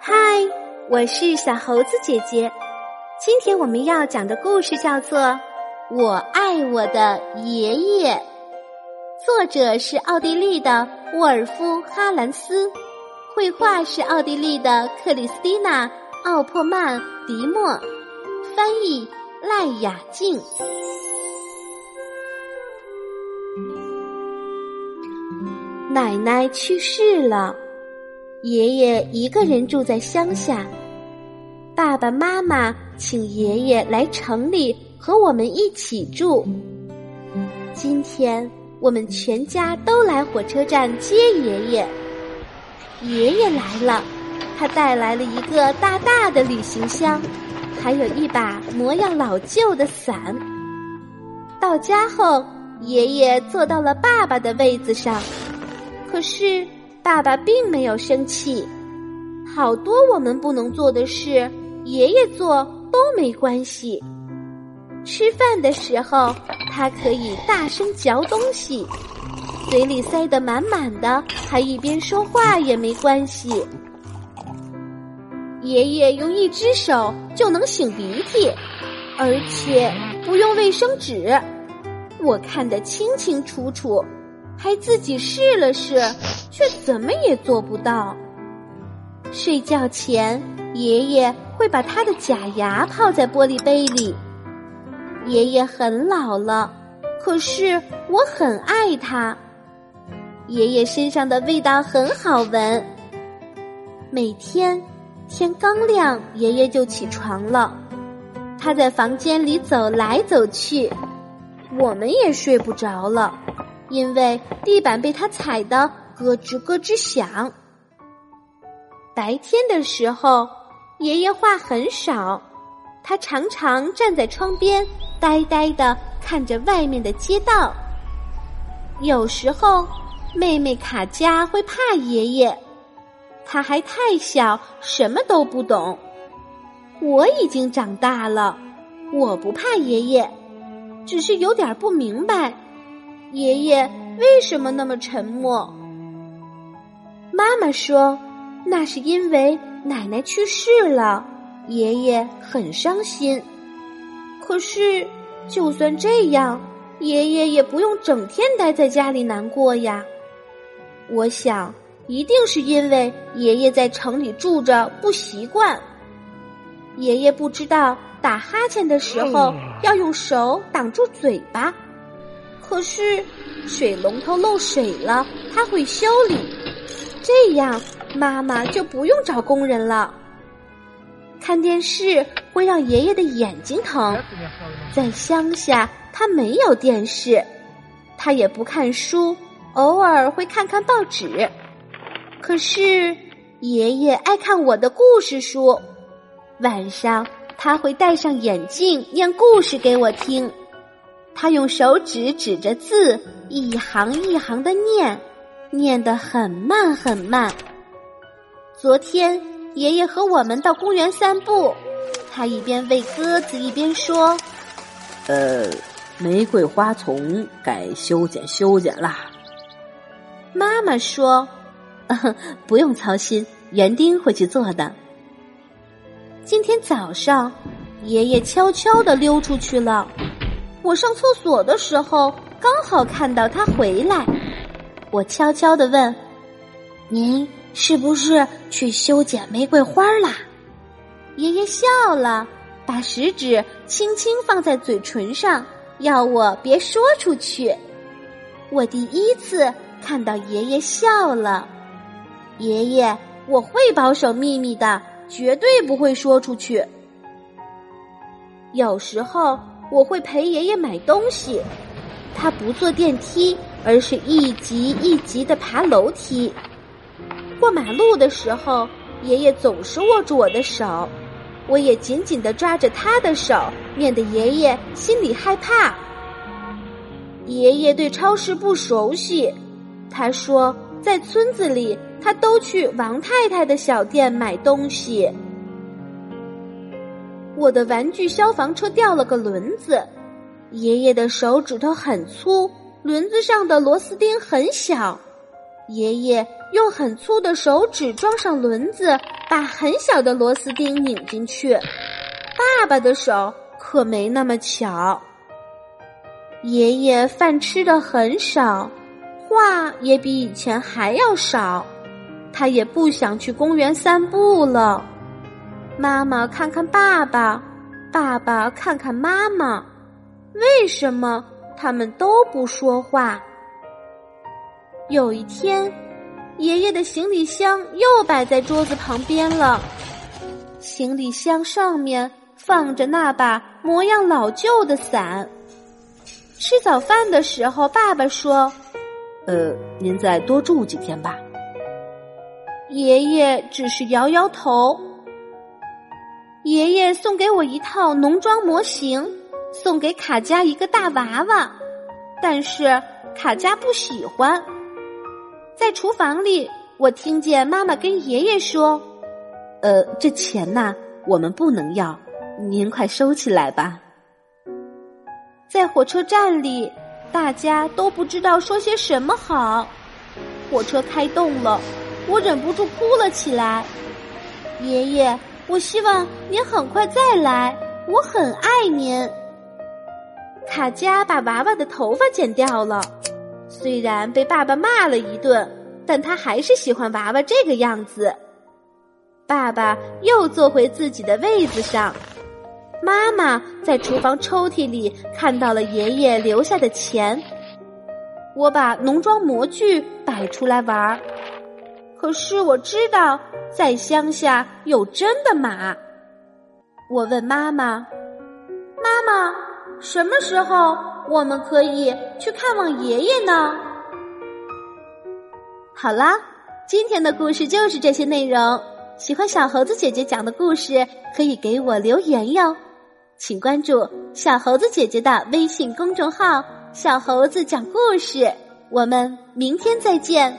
嗨，我是小猴子姐姐。今天我们要讲的故事叫做《我爱我的爷爷》，作者是奥地利的沃尔夫·哈兰斯，绘画是奥地利的克里斯蒂娜·奥珀曼·迪莫，翻译赖雅静。奶奶去世了。爷爷一个人住在乡下，爸爸妈妈请爷爷来城里和我们一起住。今天我们全家都来火车站接爷爷。爷爷来了，他带来了一个大大的旅行箱，还有一把模样老旧的伞。到家后，爷爷坐到了爸爸的位子上，可是。爸爸并没有生气，好多我们不能做的事，爷爷做都没关系。吃饭的时候，他可以大声嚼东西，嘴里塞得满满的，还一边说话也没关系。爷爷用一只手就能擤鼻涕，而且不用卫生纸，我看得清清楚楚。还自己试了试，却怎么也做不到。睡觉前，爷爷会把他的假牙泡在玻璃杯里。爷爷很老了，可是我很爱他。爷爷身上的味道很好闻。每天天刚亮，爷爷就起床了，他在房间里走来走去，我们也睡不着了。因为地板被他踩得咯吱咯吱响。白天的时候，爷爷话很少，他常常站在窗边，呆呆的看着外面的街道。有时候，妹妹卡佳会怕爷爷，他还太小，什么都不懂。我已经长大了，我不怕爷爷，只是有点不明白。爷爷为什么那么沉默？妈妈说，那是因为奶奶去世了，爷爷很伤心。可是，就算这样，爷爷也不用整天待在家里难过呀。我想，一定是因为爷爷在城里住着不习惯。爷爷不知道打哈欠的时候要用手挡住嘴巴。可是，水龙头漏水了，他会修理，这样妈妈就不用找工人了。看电视会让爷爷的眼睛疼，在乡下他没有电视，他也不看书，偶尔会看看报纸。可是爷爷爱看我的故事书，晚上他会戴上眼镜念故事给我听。他用手指指着字，一行一行的念，念得很慢很慢。昨天爷爷和我们到公园散步，他一边喂鸽子一边说：“呃，玫瑰花丛该修剪修剪啦。”妈妈说：“ 不用操心，园丁会去做的。”今天早上，爷爷悄悄的溜出去了。我上厕所的时候，刚好看到他回来。我悄悄的问：“您是不是去修剪玫瑰花啦？”爷爷笑了，把食指轻轻放在嘴唇上，要我别说出去。我第一次看到爷爷笑了。爷爷，我会保守秘密的，绝对不会说出去。有时候。我会陪爷爷买东西，他不坐电梯，而是一级一级的爬楼梯。过马路的时候，爷爷总是握住我的手，我也紧紧的抓着他的手，免得爷爷心里害怕。爷爷对超市不熟悉，他说在村子里，他都去王太太的小店买东西。我的玩具消防车掉了个轮子，爷爷的手指头很粗，轮子上的螺丝钉很小。爷爷用很粗的手指装上轮子，把很小的螺丝钉拧进去。爸爸的手可没那么巧。爷爷饭吃的很少，话也比以前还要少。他也不想去公园散步了。妈妈看看爸爸，爸爸看看妈妈，为什么他们都不说话？有一天，爷爷的行李箱又摆在桌子旁边了。行李箱上面放着那把模样老旧的伞。吃早饭的时候，爸爸说：“呃，您再多住几天吧。”爷爷只是摇摇头。爷爷送给我一套农庄模型，送给卡佳一个大娃娃，但是卡佳不喜欢。在厨房里，我听见妈妈跟爷爷说：“呃，这钱呐，我们不能要，您快收起来吧。”在火车站里，大家都不知道说些什么好。火车开动了，我忍不住哭了起来。爷爷，我希望您很快再来，我很爱您。卡佳把娃娃的头发剪掉了。虽然被爸爸骂了一顿，但他还是喜欢娃娃这个样子。爸爸又坐回自己的位子上，妈妈在厨房抽屉里看到了爷爷留下的钱。我把农庄模具摆出来玩儿，可是我知道在乡下有真的马。我问妈妈：“妈妈，什么时候？”我们可以去看望爷爷呢。好啦，今天的故事就是这些内容。喜欢小猴子姐姐讲的故事，可以给我留言哟。请关注小猴子姐姐的微信公众号“小猴子讲故事”。我们明天再见。